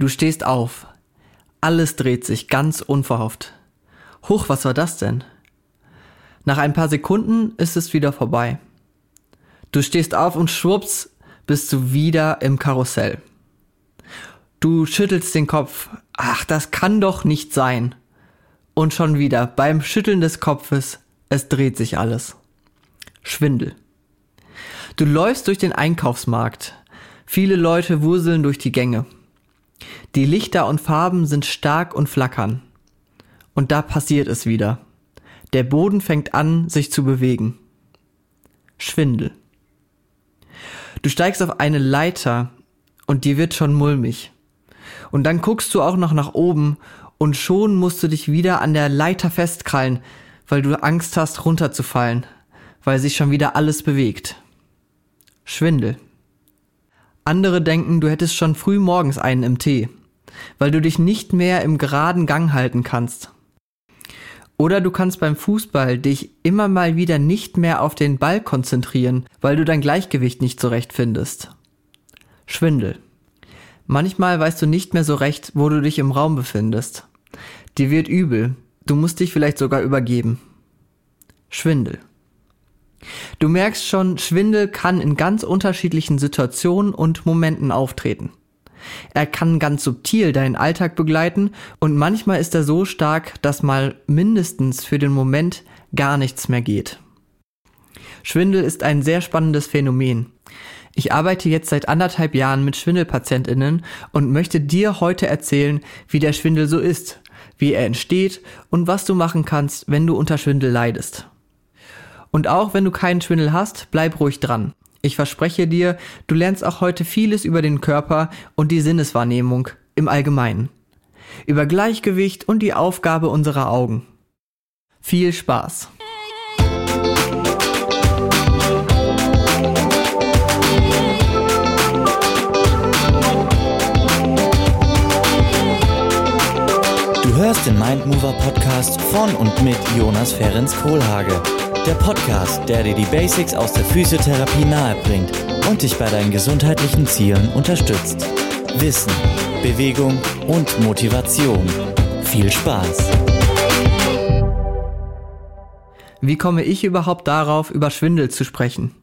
Du stehst auf. Alles dreht sich ganz unverhofft. Huch, was war das denn? Nach ein paar Sekunden ist es wieder vorbei. Du stehst auf und schwupps bist du wieder im Karussell. Du schüttelst den Kopf. Ach, das kann doch nicht sein. Und schon wieder beim Schütteln des Kopfes, es dreht sich alles. Schwindel. Du läufst durch den Einkaufsmarkt. Viele Leute wurseln durch die Gänge. Die Lichter und Farben sind stark und flackern. Und da passiert es wieder. Der Boden fängt an, sich zu bewegen. Schwindel. Du steigst auf eine Leiter und dir wird schon mulmig. Und dann guckst du auch noch nach oben und schon musst du dich wieder an der Leiter festkrallen, weil du Angst hast, runterzufallen, weil sich schon wieder alles bewegt. Schwindel. Andere denken, du hättest schon früh morgens einen im Tee, weil du dich nicht mehr im geraden Gang halten kannst. Oder du kannst beim Fußball dich immer mal wieder nicht mehr auf den Ball konzentrieren, weil du dein Gleichgewicht nicht so recht findest. Schwindel. Manchmal weißt du nicht mehr so recht, wo du dich im Raum befindest. Dir wird übel. Du musst dich vielleicht sogar übergeben. Schwindel. Du merkst schon, Schwindel kann in ganz unterschiedlichen Situationen und Momenten auftreten. Er kann ganz subtil deinen Alltag begleiten und manchmal ist er so stark, dass mal mindestens für den Moment gar nichts mehr geht. Schwindel ist ein sehr spannendes Phänomen. Ich arbeite jetzt seit anderthalb Jahren mit Schwindelpatientinnen und möchte dir heute erzählen, wie der Schwindel so ist, wie er entsteht und was du machen kannst, wenn du unter Schwindel leidest. Und auch wenn du keinen Schwindel hast, bleib ruhig dran. Ich verspreche dir, du lernst auch heute vieles über den Körper und die Sinneswahrnehmung im Allgemeinen. Über Gleichgewicht und die Aufgabe unserer Augen. Viel Spaß! Du hörst den Mindmover Podcast von und mit Jonas Ferens Kohlhage. Der Podcast, der dir die Basics aus der Physiotherapie nahebringt und dich bei deinen gesundheitlichen Zielen unterstützt. Wissen, Bewegung und Motivation. Viel Spaß! Wie komme ich überhaupt darauf, über Schwindel zu sprechen?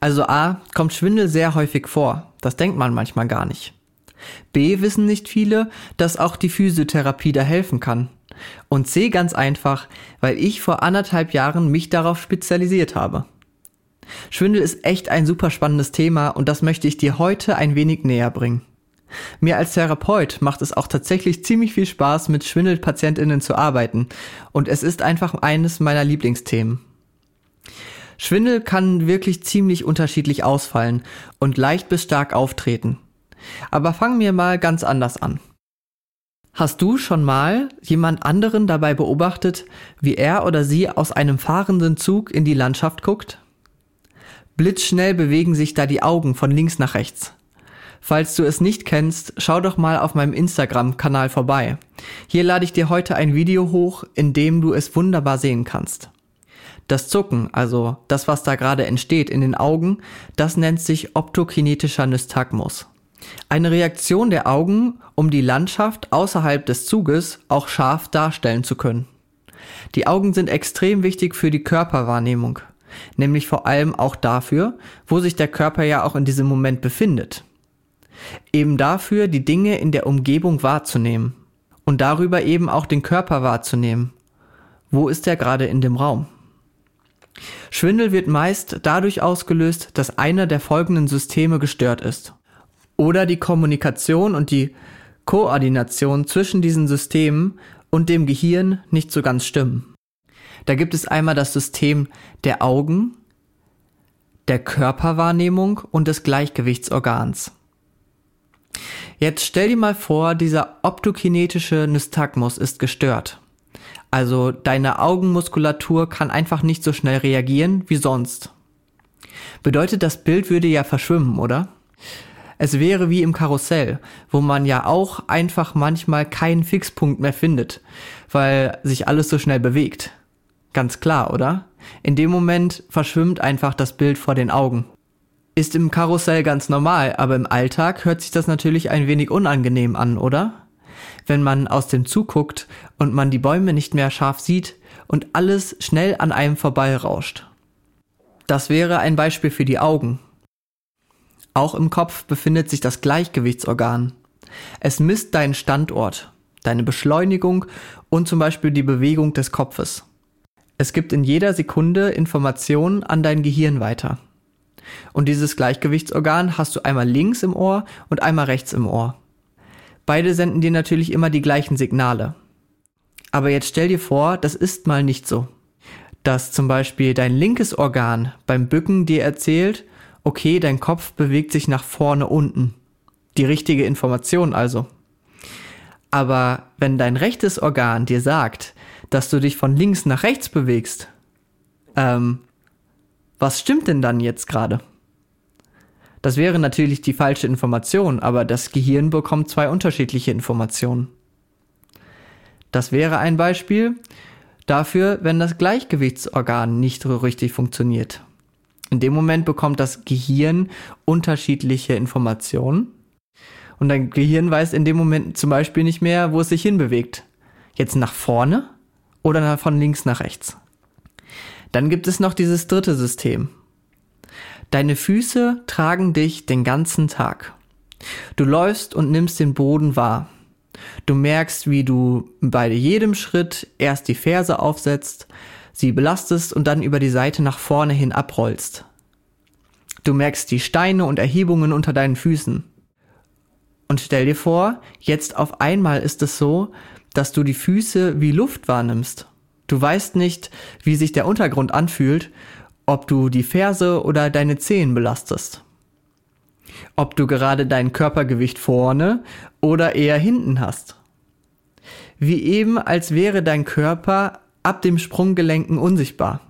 Also A, kommt Schwindel sehr häufig vor. Das denkt man manchmal gar nicht. B, wissen nicht viele, dass auch die Physiotherapie da helfen kann. Und C ganz einfach, weil ich vor anderthalb Jahren mich darauf spezialisiert habe. Schwindel ist echt ein super spannendes Thema und das möchte ich dir heute ein wenig näher bringen. Mir als Therapeut macht es auch tatsächlich ziemlich viel Spaß, mit Schwindelpatientinnen zu arbeiten und es ist einfach eines meiner Lieblingsthemen. Schwindel kann wirklich ziemlich unterschiedlich ausfallen und leicht bis stark auftreten. Aber fangen wir mal ganz anders an. Hast du schon mal jemand anderen dabei beobachtet, wie er oder sie aus einem fahrenden Zug in die Landschaft guckt? Blitzschnell bewegen sich da die Augen von links nach rechts. Falls du es nicht kennst, schau doch mal auf meinem Instagram-Kanal vorbei. Hier lade ich dir heute ein Video hoch, in dem du es wunderbar sehen kannst. Das Zucken, also das, was da gerade entsteht in den Augen, das nennt sich optokinetischer Nystagmus. Eine Reaktion der Augen, um die Landschaft außerhalb des Zuges auch scharf darstellen zu können. Die Augen sind extrem wichtig für die Körperwahrnehmung, nämlich vor allem auch dafür, wo sich der Körper ja auch in diesem Moment befindet. Eben dafür, die Dinge in der Umgebung wahrzunehmen und darüber eben auch den Körper wahrzunehmen. Wo ist er gerade in dem Raum? Schwindel wird meist dadurch ausgelöst, dass einer der folgenden Systeme gestört ist oder die Kommunikation und die Koordination zwischen diesen Systemen und dem Gehirn nicht so ganz stimmen. Da gibt es einmal das System der Augen, der Körperwahrnehmung und des Gleichgewichtsorgans. Jetzt stell dir mal vor, dieser optokinetische Nystagmus ist gestört. Also deine Augenmuskulatur kann einfach nicht so schnell reagieren wie sonst. Bedeutet, das Bild würde ja verschwimmen, oder? Es wäre wie im Karussell, wo man ja auch einfach manchmal keinen Fixpunkt mehr findet, weil sich alles so schnell bewegt. Ganz klar, oder? In dem Moment verschwimmt einfach das Bild vor den Augen. Ist im Karussell ganz normal, aber im Alltag hört sich das natürlich ein wenig unangenehm an, oder? Wenn man aus dem Zug guckt und man die Bäume nicht mehr scharf sieht und alles schnell an einem vorbeirauscht. Das wäre ein Beispiel für die Augen. Auch im Kopf befindet sich das Gleichgewichtsorgan. Es misst deinen Standort, deine Beschleunigung und zum Beispiel die Bewegung des Kopfes. Es gibt in jeder Sekunde Informationen an dein Gehirn weiter. Und dieses Gleichgewichtsorgan hast du einmal links im Ohr und einmal rechts im Ohr. Beide senden dir natürlich immer die gleichen Signale. Aber jetzt stell dir vor, das ist mal nicht so. Dass zum Beispiel dein linkes Organ beim Bücken dir erzählt, okay, dein Kopf bewegt sich nach vorne unten. Die richtige Information also. Aber wenn dein rechtes Organ dir sagt, dass du dich von links nach rechts bewegst, ähm, was stimmt denn dann jetzt gerade? Das wäre natürlich die falsche Information, aber das Gehirn bekommt zwei unterschiedliche Informationen. Das wäre ein Beispiel dafür, wenn das Gleichgewichtsorgan nicht richtig funktioniert. In dem Moment bekommt das Gehirn unterschiedliche Informationen und dein Gehirn weiß in dem Moment zum Beispiel nicht mehr, wo es sich hinbewegt. Jetzt nach vorne oder von links nach rechts. Dann gibt es noch dieses dritte System. Deine Füße tragen dich den ganzen Tag. Du läufst und nimmst den Boden wahr. Du merkst, wie du bei jedem Schritt erst die Ferse aufsetzt, sie belastest und dann über die Seite nach vorne hin abrollst. Du merkst die Steine und Erhebungen unter deinen Füßen. Und stell dir vor, jetzt auf einmal ist es so, dass du die Füße wie Luft wahrnimmst. Du weißt nicht, wie sich der Untergrund anfühlt, ob du die Ferse oder deine Zehen belastest. Ob du gerade dein Körpergewicht vorne oder eher hinten hast. Wie eben, als wäre dein Körper ab dem Sprunggelenken unsichtbar.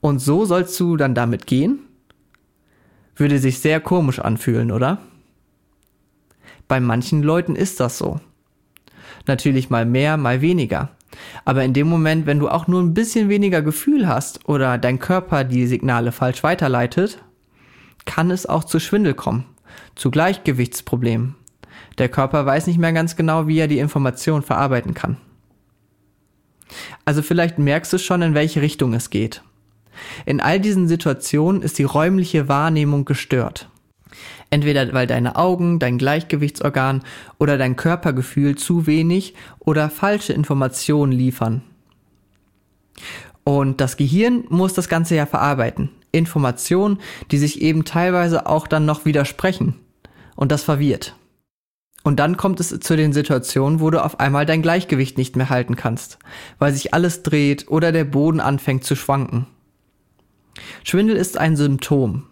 Und so sollst du dann damit gehen? Würde sich sehr komisch anfühlen, oder? Bei manchen Leuten ist das so. Natürlich mal mehr, mal weniger. Aber in dem Moment, wenn du auch nur ein bisschen weniger Gefühl hast oder dein Körper die Signale falsch weiterleitet, kann es auch zu Schwindel kommen, zu Gleichgewichtsproblemen. Der Körper weiß nicht mehr ganz genau, wie er die Information verarbeiten kann. Also vielleicht merkst du schon, in welche Richtung es geht. In all diesen Situationen ist die räumliche Wahrnehmung gestört. Entweder weil deine Augen, dein Gleichgewichtsorgan oder dein Körpergefühl zu wenig oder falsche Informationen liefern. Und das Gehirn muss das Ganze ja verarbeiten. Informationen, die sich eben teilweise auch dann noch widersprechen. Und das verwirrt. Und dann kommt es zu den Situationen, wo du auf einmal dein Gleichgewicht nicht mehr halten kannst, weil sich alles dreht oder der Boden anfängt zu schwanken. Schwindel ist ein Symptom.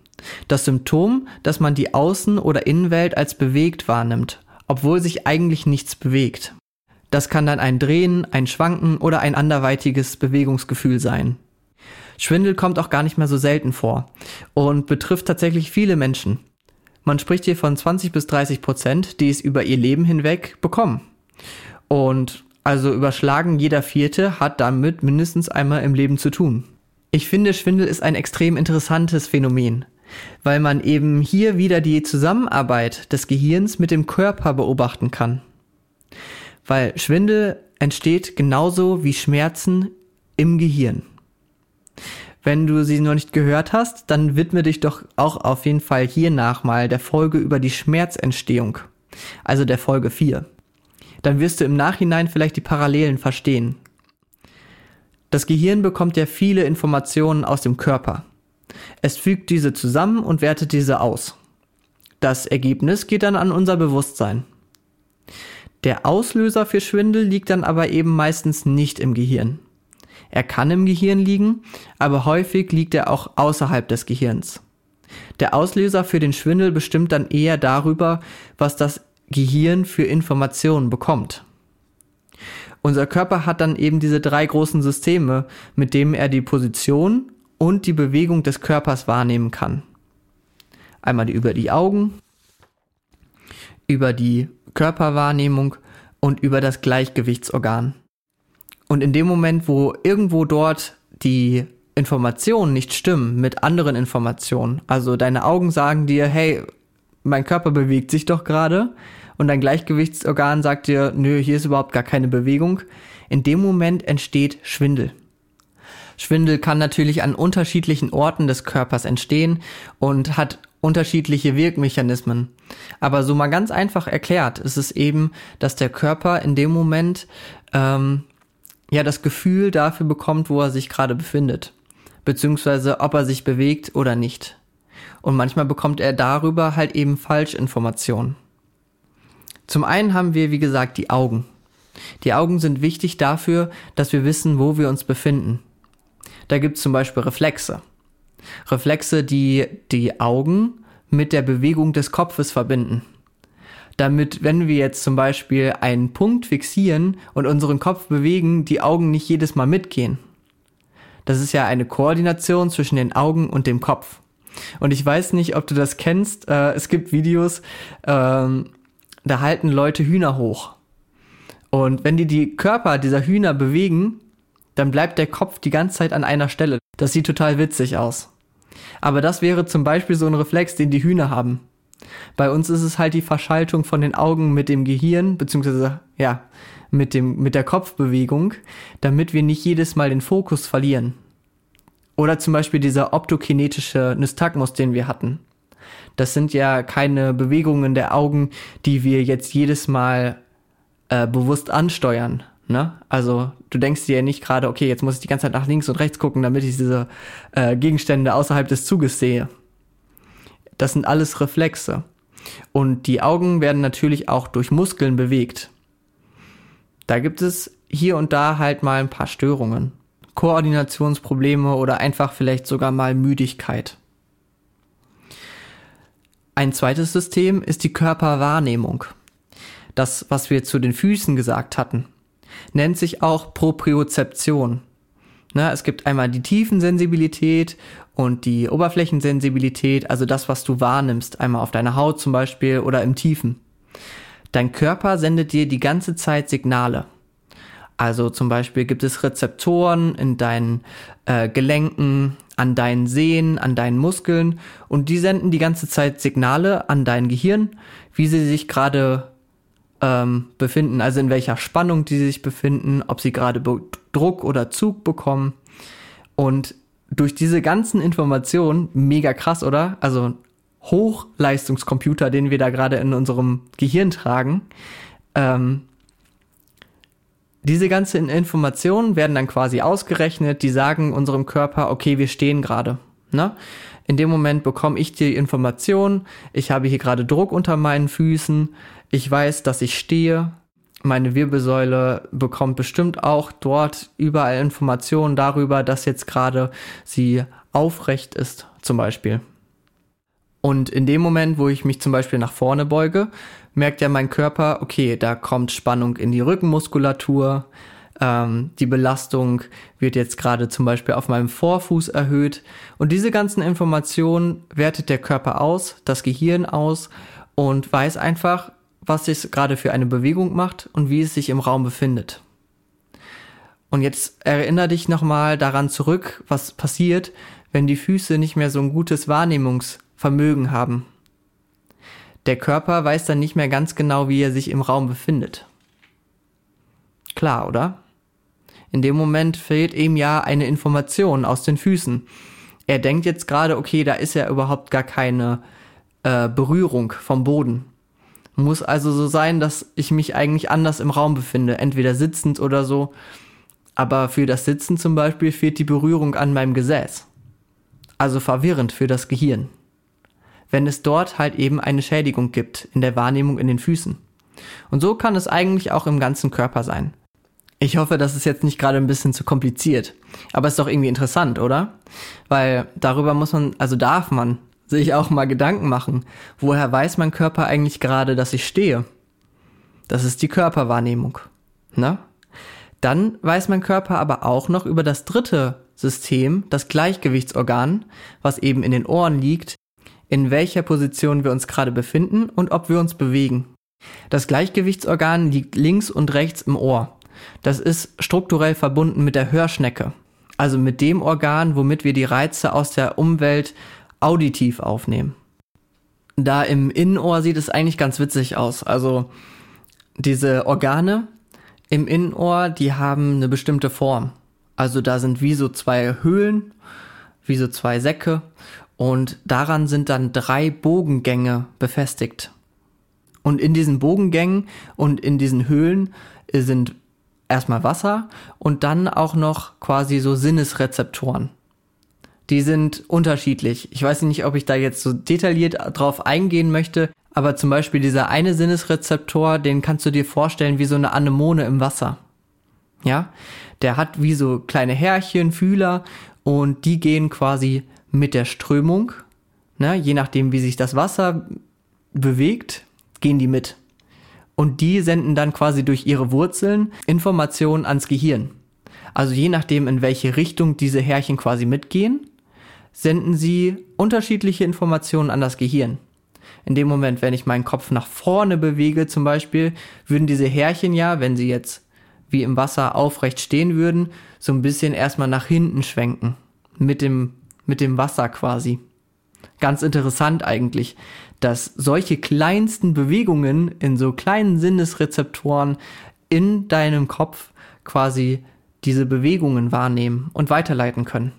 Das Symptom, dass man die Außen- oder Innenwelt als bewegt wahrnimmt, obwohl sich eigentlich nichts bewegt. Das kann dann ein Drehen, ein Schwanken oder ein anderweitiges Bewegungsgefühl sein. Schwindel kommt auch gar nicht mehr so selten vor und betrifft tatsächlich viele Menschen. Man spricht hier von 20 bis 30 Prozent, die es über ihr Leben hinweg bekommen. Und also überschlagen jeder Vierte hat damit mindestens einmal im Leben zu tun. Ich finde, Schwindel ist ein extrem interessantes Phänomen weil man eben hier wieder die Zusammenarbeit des Gehirns mit dem Körper beobachten kann. Weil Schwindel entsteht genauso wie Schmerzen im Gehirn. Wenn du sie noch nicht gehört hast, dann widme dich doch auch auf jeden Fall hiernach mal der Folge über die Schmerzentstehung, also der Folge 4. Dann wirst du im Nachhinein vielleicht die Parallelen verstehen. Das Gehirn bekommt ja viele Informationen aus dem Körper. Es fügt diese zusammen und wertet diese aus. Das Ergebnis geht dann an unser Bewusstsein. Der Auslöser für Schwindel liegt dann aber eben meistens nicht im Gehirn. Er kann im Gehirn liegen, aber häufig liegt er auch außerhalb des Gehirns. Der Auslöser für den Schwindel bestimmt dann eher darüber, was das Gehirn für Informationen bekommt. Unser Körper hat dann eben diese drei großen Systeme, mit denen er die Position und die Bewegung des Körpers wahrnehmen kann. Einmal über die Augen, über die Körperwahrnehmung und über das Gleichgewichtsorgan. Und in dem Moment, wo irgendwo dort die Informationen nicht stimmen mit anderen Informationen, also deine Augen sagen dir, hey, mein Körper bewegt sich doch gerade und dein Gleichgewichtsorgan sagt dir, nö, hier ist überhaupt gar keine Bewegung, in dem Moment entsteht Schwindel. Schwindel kann natürlich an unterschiedlichen Orten des Körpers entstehen und hat unterschiedliche Wirkmechanismen. Aber so mal ganz einfach erklärt ist es eben, dass der Körper in dem Moment ähm, ja das Gefühl dafür bekommt, wo er sich gerade befindet, beziehungsweise ob er sich bewegt oder nicht. Und manchmal bekommt er darüber halt eben Falschinformationen. Zum einen haben wir, wie gesagt, die Augen. Die Augen sind wichtig dafür, dass wir wissen, wo wir uns befinden. Da gibt es zum Beispiel Reflexe. Reflexe, die die Augen mit der Bewegung des Kopfes verbinden. Damit, wenn wir jetzt zum Beispiel einen Punkt fixieren und unseren Kopf bewegen, die Augen nicht jedes Mal mitgehen. Das ist ja eine Koordination zwischen den Augen und dem Kopf. Und ich weiß nicht, ob du das kennst. Äh, es gibt Videos, ähm, da halten Leute Hühner hoch. Und wenn die die Körper dieser Hühner bewegen, dann bleibt der Kopf die ganze Zeit an einer Stelle. Das sieht total witzig aus. Aber das wäre zum Beispiel so ein Reflex, den die Hühner haben. Bei uns ist es halt die Verschaltung von den Augen mit dem Gehirn, beziehungsweise, ja, mit dem, mit der Kopfbewegung, damit wir nicht jedes Mal den Fokus verlieren. Oder zum Beispiel dieser optokinetische Nystagmus, den wir hatten. Das sind ja keine Bewegungen der Augen, die wir jetzt jedes Mal äh, bewusst ansteuern, Ne? Also du denkst dir ja nicht gerade, okay, jetzt muss ich die ganze Zeit nach links und rechts gucken, damit ich diese äh, Gegenstände außerhalb des Zuges sehe. Das sind alles Reflexe. Und die Augen werden natürlich auch durch Muskeln bewegt. Da gibt es hier und da halt mal ein paar Störungen. Koordinationsprobleme oder einfach vielleicht sogar mal Müdigkeit. Ein zweites System ist die Körperwahrnehmung. Das, was wir zu den Füßen gesagt hatten nennt sich auch Propriozeption. Na, es gibt einmal die Tiefensensibilität und die Oberflächensensibilität, also das, was du wahrnimmst, einmal auf deiner Haut zum Beispiel oder im Tiefen. Dein Körper sendet dir die ganze Zeit Signale. Also zum Beispiel gibt es Rezeptoren in deinen äh, Gelenken, an deinen Sehnen, an deinen Muskeln und die senden die ganze Zeit Signale an dein Gehirn, wie sie sich gerade ähm, befinden, also in welcher Spannung die sich befinden, ob sie gerade Druck oder Zug bekommen. Und durch diese ganzen Informationen, mega krass, oder? Also Hochleistungskomputer, den wir da gerade in unserem Gehirn tragen, ähm, diese ganzen Informationen werden dann quasi ausgerechnet, die sagen unserem Körper, okay, wir stehen gerade. Ne? In dem Moment bekomme ich die Information, ich habe hier gerade Druck unter meinen Füßen, ich weiß, dass ich stehe. Meine Wirbelsäule bekommt bestimmt auch dort überall Informationen darüber, dass jetzt gerade sie aufrecht ist, zum Beispiel. Und in dem Moment, wo ich mich zum Beispiel nach vorne beuge, merkt ja mein Körper, okay, da kommt Spannung in die Rückenmuskulatur, ähm, die Belastung wird jetzt gerade zum Beispiel auf meinem Vorfuß erhöht. Und diese ganzen Informationen wertet der Körper aus, das Gehirn aus und weiß einfach, was es gerade für eine Bewegung macht und wie es sich im Raum befindet. Und jetzt erinnere dich nochmal daran zurück, was passiert, wenn die Füße nicht mehr so ein gutes Wahrnehmungsvermögen haben. Der Körper weiß dann nicht mehr ganz genau, wie er sich im Raum befindet. Klar, oder? In dem Moment fehlt ihm ja eine Information aus den Füßen. Er denkt jetzt gerade, okay, da ist ja überhaupt gar keine äh, Berührung vom Boden. Muss also so sein, dass ich mich eigentlich anders im Raum befinde, entweder sitzend oder so. Aber für das Sitzen zum Beispiel fehlt die Berührung an meinem Gesäß. Also verwirrend für das Gehirn. Wenn es dort halt eben eine Schädigung gibt in der Wahrnehmung in den Füßen. Und so kann es eigentlich auch im ganzen Körper sein. Ich hoffe, das ist jetzt nicht gerade ein bisschen zu kompliziert. Aber es ist doch irgendwie interessant, oder? Weil darüber muss man, also darf man sich auch mal Gedanken machen. Woher weiß mein Körper eigentlich gerade, dass ich stehe? Das ist die Körperwahrnehmung. Ne? Dann weiß mein Körper aber auch noch über das dritte System, das Gleichgewichtsorgan, was eben in den Ohren liegt, in welcher Position wir uns gerade befinden und ob wir uns bewegen. Das Gleichgewichtsorgan liegt links und rechts im Ohr. Das ist strukturell verbunden mit der Hörschnecke. Also mit dem Organ, womit wir die Reize aus der Umwelt auditiv aufnehmen. Da im Innenohr sieht es eigentlich ganz witzig aus. Also diese Organe im Innenohr, die haben eine bestimmte Form. Also da sind wie so zwei Höhlen, wie so zwei Säcke und daran sind dann drei Bogengänge befestigt. Und in diesen Bogengängen und in diesen Höhlen sind erstmal Wasser und dann auch noch quasi so Sinnesrezeptoren. Die sind unterschiedlich. Ich weiß nicht, ob ich da jetzt so detailliert drauf eingehen möchte, aber zum Beispiel dieser eine Sinnesrezeptor, den kannst du dir vorstellen wie so eine Anemone im Wasser. Ja, der hat wie so kleine Härchen, Fühler und die gehen quasi mit der Strömung, ne, je nachdem wie sich das Wasser bewegt, gehen die mit und die senden dann quasi durch ihre Wurzeln Informationen ans Gehirn. Also je nachdem, in welche Richtung diese Härchen quasi mitgehen, senden sie unterschiedliche Informationen an das Gehirn. In dem Moment, wenn ich meinen Kopf nach vorne bewege zum Beispiel, würden diese Härchen ja, wenn sie jetzt wie im Wasser aufrecht stehen würden, so ein bisschen erstmal nach hinten schwenken. Mit dem, mit dem Wasser quasi. Ganz interessant eigentlich, dass solche kleinsten Bewegungen in so kleinen Sinnesrezeptoren in deinem Kopf quasi diese Bewegungen wahrnehmen und weiterleiten können.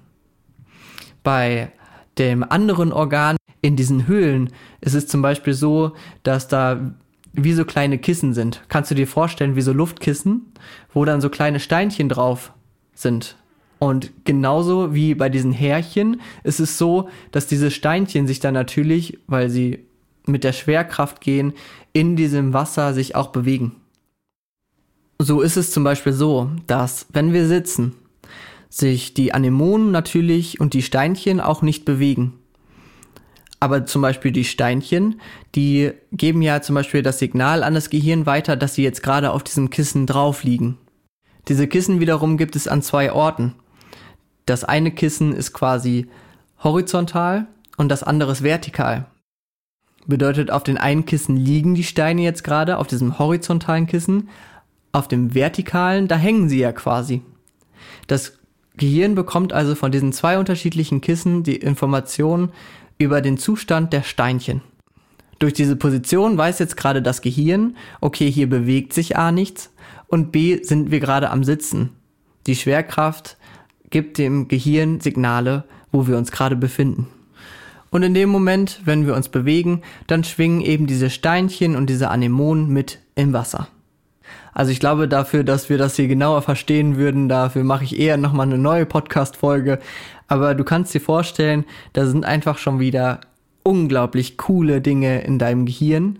Bei dem anderen Organ in diesen Höhlen ist es zum Beispiel so, dass da wie so kleine Kissen sind. Kannst du dir vorstellen, wie so Luftkissen, wo dann so kleine Steinchen drauf sind. Und genauso wie bei diesen Härchen ist es so, dass diese Steinchen sich dann natürlich, weil sie mit der Schwerkraft gehen, in diesem Wasser sich auch bewegen. So ist es zum Beispiel so, dass wenn wir sitzen, sich die Anemonen natürlich und die Steinchen auch nicht bewegen. Aber zum Beispiel die Steinchen, die geben ja zum Beispiel das Signal an das Gehirn weiter, dass sie jetzt gerade auf diesem Kissen drauf liegen. Diese Kissen wiederum gibt es an zwei Orten. Das eine Kissen ist quasi horizontal und das andere ist vertikal. Bedeutet, auf den einen Kissen liegen die Steine jetzt gerade, auf diesem horizontalen Kissen. Auf dem vertikalen, da hängen sie ja quasi. Das Gehirn bekommt also von diesen zwei unterschiedlichen Kissen die Information über den Zustand der Steinchen. Durch diese Position weiß jetzt gerade das Gehirn, okay, hier bewegt sich A nichts und B sind wir gerade am Sitzen. Die Schwerkraft gibt dem Gehirn Signale, wo wir uns gerade befinden. Und in dem Moment, wenn wir uns bewegen, dann schwingen eben diese Steinchen und diese Anemonen mit im Wasser. Also ich glaube dafür, dass wir das hier genauer verstehen würden, dafür mache ich eher nochmal eine neue Podcast-Folge. Aber du kannst dir vorstellen, da sind einfach schon wieder unglaublich coole Dinge in deinem Gehirn,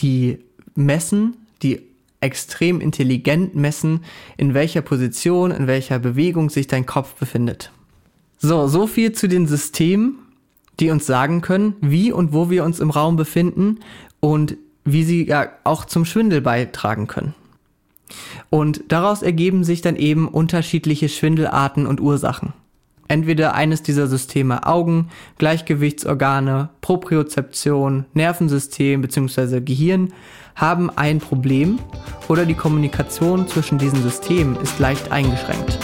die messen, die extrem intelligent messen, in welcher Position, in welcher Bewegung sich dein Kopf befindet. So, so viel zu den Systemen die uns sagen können, wie und wo wir uns im Raum befinden und wie sie ja auch zum Schwindel beitragen können. Und daraus ergeben sich dann eben unterschiedliche Schwindelarten und Ursachen. Entweder eines dieser Systeme Augen, Gleichgewichtsorgane, Propriozeption, Nervensystem bzw. Gehirn haben ein Problem oder die Kommunikation zwischen diesen Systemen ist leicht eingeschränkt.